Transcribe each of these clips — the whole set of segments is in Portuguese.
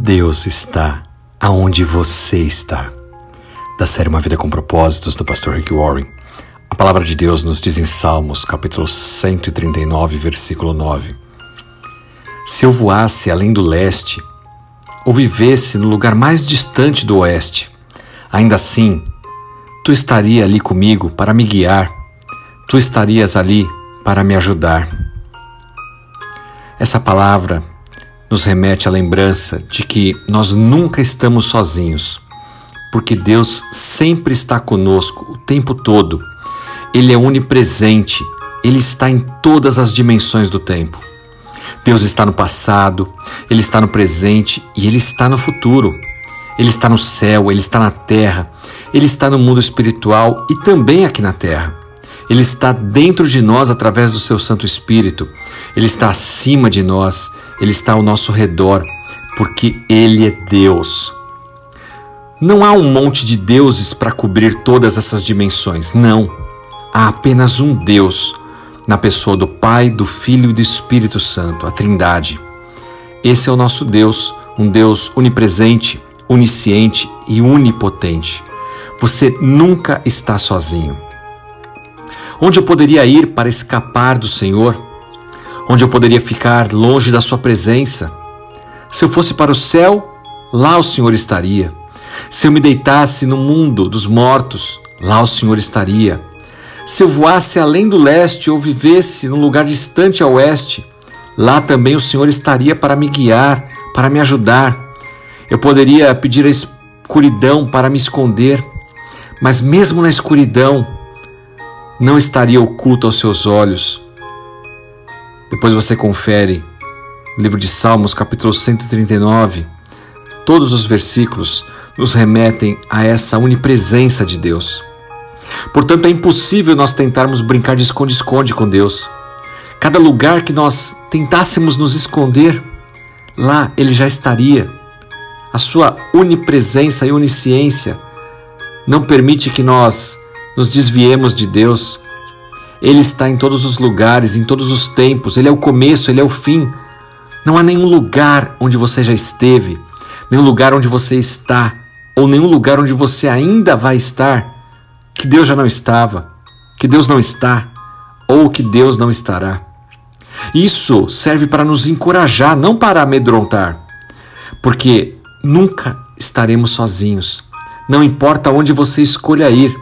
Deus está aonde você está. Da série Uma Vida com Propósitos, do pastor Rick Warren. A palavra de Deus nos diz em Salmos, capítulo 139, versículo 9: Se eu voasse além do leste, ou vivesse no lugar mais distante do oeste, ainda assim, tu estaria ali comigo para me guiar, tu estarias ali para me ajudar. Essa palavra nos remete à lembrança de que nós nunca estamos sozinhos, porque Deus sempre está conosco o tempo todo. Ele é onipresente, ele está em todas as dimensões do tempo. Deus está no passado, ele está no presente e ele está no futuro. Ele está no céu, ele está na terra, ele está no mundo espiritual e também aqui na terra. Ele está dentro de nós através do seu Santo Espírito. Ele está acima de nós, ele está ao nosso redor, porque ele é Deus. Não há um monte de deuses para cobrir todas essas dimensões. Não. Há apenas um Deus, na pessoa do Pai, do Filho e do Espírito Santo, a Trindade. Esse é o nosso Deus, um Deus onipresente, onisciente e onipotente. Você nunca está sozinho. Onde eu poderia ir para escapar do Senhor? Onde eu poderia ficar longe da Sua presença? Se eu fosse para o céu, lá o Senhor estaria. Se eu me deitasse no mundo dos mortos, lá o Senhor estaria. Se eu voasse além do leste ou vivesse num lugar distante a oeste, lá também o Senhor estaria para me guiar, para me ajudar. Eu poderia pedir a escuridão para me esconder, mas mesmo na escuridão, não estaria oculto aos seus olhos. Depois você confere o livro de Salmos, capítulo 139. Todos os versículos nos remetem a essa onipresença de Deus. Portanto, é impossível nós tentarmos brincar de esconde-esconde com Deus. Cada lugar que nós tentássemos nos esconder, lá Ele já estaria. A sua onipresença e onisciência não permite que nós nos desviemos de Deus. Ele está em todos os lugares, em todos os tempos, Ele é o começo, Ele é o fim. Não há nenhum lugar onde você já esteve, nenhum lugar onde você está, ou nenhum lugar onde você ainda vai estar, que Deus já não estava, que Deus não está, ou que Deus não estará. Isso serve para nos encorajar, não para amedrontar, porque nunca estaremos sozinhos. Não importa onde você escolha ir,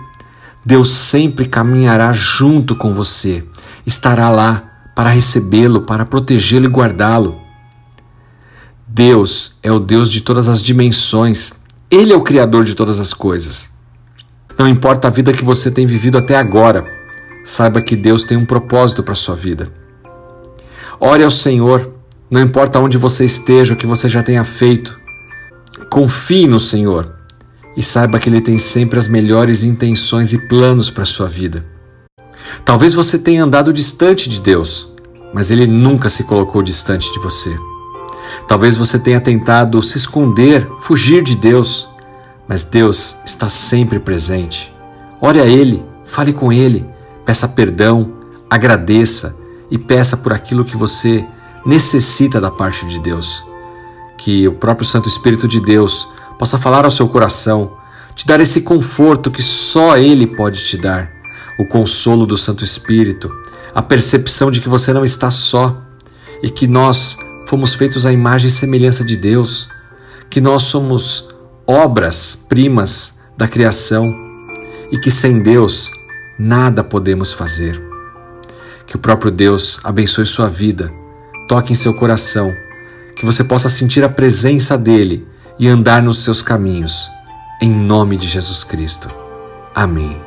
Deus sempre caminhará junto com você, estará lá para recebê-lo, para protegê-lo e guardá-lo. Deus é o Deus de todas as dimensões, Ele é o Criador de todas as coisas. Não importa a vida que você tem vivido até agora, saiba que Deus tem um propósito para a sua vida. Ore ao Senhor, não importa onde você esteja, o que você já tenha feito. Confie no Senhor e saiba que Ele tem sempre as melhores intenções e planos para a sua vida. Talvez você tenha andado distante de Deus, mas Ele nunca se colocou distante de você. Talvez você tenha tentado se esconder, fugir de Deus, mas Deus está sempre presente. Ore a Ele, fale com Ele, peça perdão, agradeça e peça por aquilo que você necessita da parte de Deus. Que o próprio Santo Espírito de Deus possa falar ao seu coração, te dar esse conforto que só Ele pode te dar, o consolo do Santo Espírito, a percepção de que você não está só e que nós fomos feitos à imagem e semelhança de Deus, que nós somos obras primas da criação e que sem Deus nada podemos fazer. Que o próprio Deus abençoe sua vida, toque em seu coração, que você possa sentir a presença dele e andar nos seus caminhos. Em nome de Jesus Cristo. Amém.